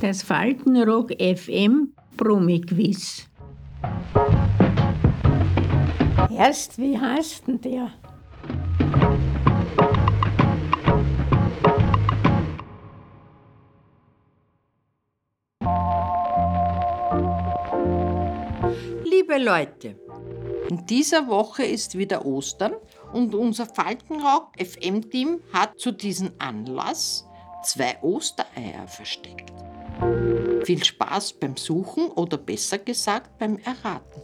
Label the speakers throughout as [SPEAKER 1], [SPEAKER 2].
[SPEAKER 1] Das Faltenrock FM Promi-Quiz. Erst, wie heißt denn der?
[SPEAKER 2] Liebe Leute, in dieser Woche ist wieder Ostern und unser Faltenrock FM-Team hat zu diesem Anlass zwei Ostereier versteckt. Viel Spaß beim Suchen oder besser gesagt beim Erraten.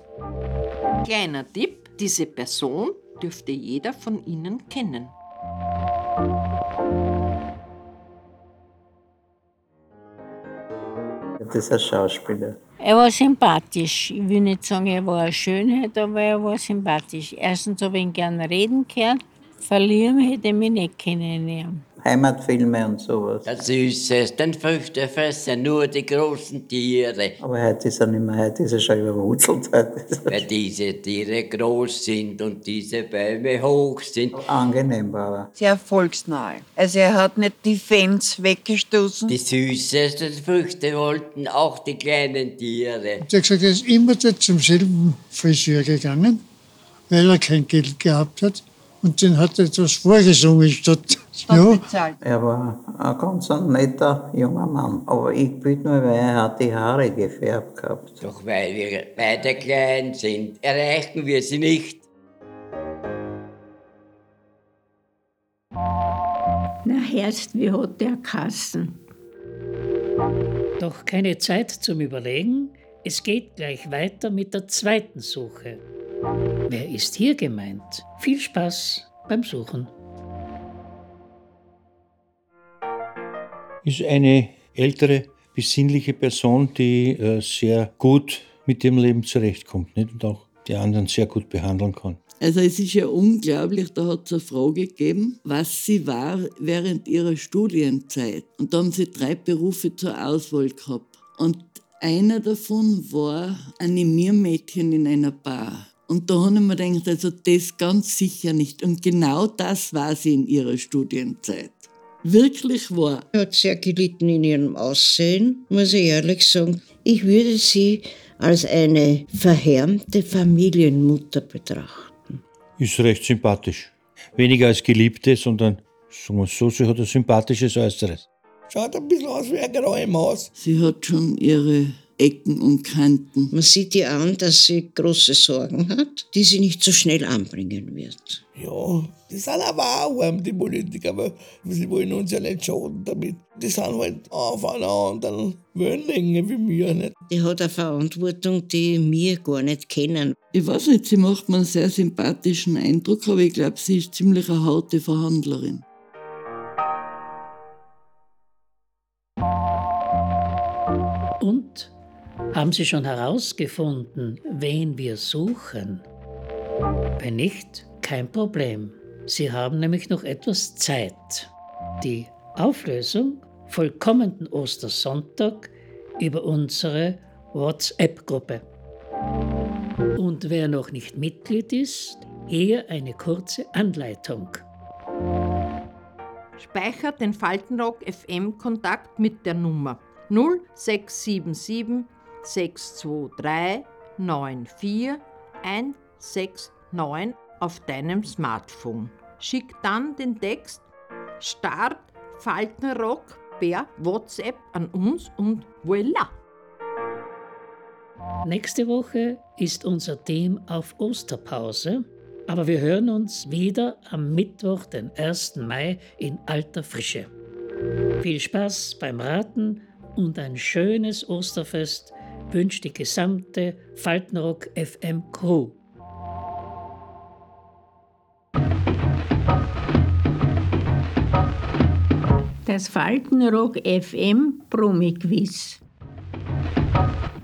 [SPEAKER 2] Kleiner Tipp, diese Person dürfte jeder von Ihnen kennen.
[SPEAKER 3] Das ist ein Schauspieler.
[SPEAKER 1] Er war sympathisch. Ich will nicht sagen, er war eine Schönheit, aber er war sympathisch. Erstens habe ich ihn gerne reden gehört. Verlieren hätte ich mich nicht kennenlernen.
[SPEAKER 3] Heimatfilme und sowas.
[SPEAKER 4] Der süßesten Früchte fressen nur die großen Tiere.
[SPEAKER 3] Aber heute ist er nicht mehr, heute ist er schon überwurzelt. Er
[SPEAKER 4] Weil diese Tiere groß sind und diese Bäume hoch sind.
[SPEAKER 3] angenehm war er.
[SPEAKER 5] sehr volksnahe. Also er hat nicht die Fans weggestoßen.
[SPEAKER 4] Die süßesten Früchte wollten auch die kleinen Tiere.
[SPEAKER 6] Hat gesagt, er ist immer zum selben Friseur gegangen, weil er kein Geld gehabt hat. Und den hat er etwas vorgesungen statt. Ja.
[SPEAKER 3] Er war ein ganz ein netter junger Mann. Aber ich bin nur, weil er hat die Haare gefärbt gehabt.
[SPEAKER 4] Doch weil wir beide klein sind, erreichen wir sie nicht.
[SPEAKER 1] Na, erst, wie hat der Kassen?
[SPEAKER 7] Doch keine Zeit zum Überlegen. Es geht gleich weiter mit der zweiten Suche. Wer ist hier gemeint? Viel Spaß beim Suchen.
[SPEAKER 8] ist eine ältere, besinnliche Person, die äh, sehr gut mit dem Leben zurechtkommt nicht? und auch die anderen sehr gut behandeln kann.
[SPEAKER 9] Also es ist ja unglaublich, da hat es eine Frage gegeben, was sie war während ihrer Studienzeit. Und da haben sie drei Berufe zur Auswahl gehabt. Und einer davon war Animiermädchen in einer Bar. Und da habe ich mir gedacht, also das ganz sicher nicht. Und genau das war sie in ihrer Studienzeit. Wirklich wahr.
[SPEAKER 10] Er hat sehr gelitten in ihrem Aussehen, muss ich ehrlich sagen. Ich würde sie als eine verhärmte Familienmutter betrachten.
[SPEAKER 8] Ist recht sympathisch. Weniger als Geliebte, sondern, sagen wir so, sie hat ein sympathisches Äußeres.
[SPEAKER 11] Schaut ein bisschen aus wie ein Gräumaus.
[SPEAKER 9] Sie hat schon ihre Ecken und Kanten.
[SPEAKER 10] Man sieht ihr an, dass sie große Sorgen hat, die sie nicht so schnell anbringen wird.
[SPEAKER 11] Ja, die sind aber auch arm, die Politiker, weil sie wollen uns ja nicht schaden damit. Die sind halt auf einer anderen Wellenlänge wie wir nicht.
[SPEAKER 10] Die hat eine Verantwortung, die wir gar nicht kennen.
[SPEAKER 9] Ich weiß nicht, sie macht mir einen sehr sympathischen Eindruck, aber ich glaube, sie ist ziemlich eine harte Verhandlerin.
[SPEAKER 7] Und haben Sie schon herausgefunden, wen wir suchen? Wenn nicht, kein Problem. Sie haben nämlich noch etwas Zeit. Die Auflösung vollkommenden Ostersonntag über unsere WhatsApp-Gruppe. Und wer noch nicht Mitglied ist, hier eine kurze Anleitung.
[SPEAKER 2] Speichert den Faltenrock FM Kontakt mit der Nummer 0677 623 94 169 auf deinem Smartphone. Schick dann den Text Start Faltenrock per WhatsApp an uns und voilà!
[SPEAKER 7] Nächste Woche ist unser Team auf Osterpause, aber wir hören uns wieder am Mittwoch, den 1. Mai in alter Frische. Viel Spaß beim Raten und ein schönes Osterfest wünscht die gesamte Faltenrock FM Crew.
[SPEAKER 1] Das Faltenrock FM Promi-Quiz.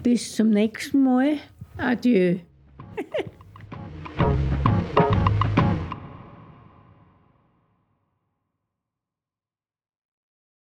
[SPEAKER 1] Bis zum nächsten Mal. Adieu.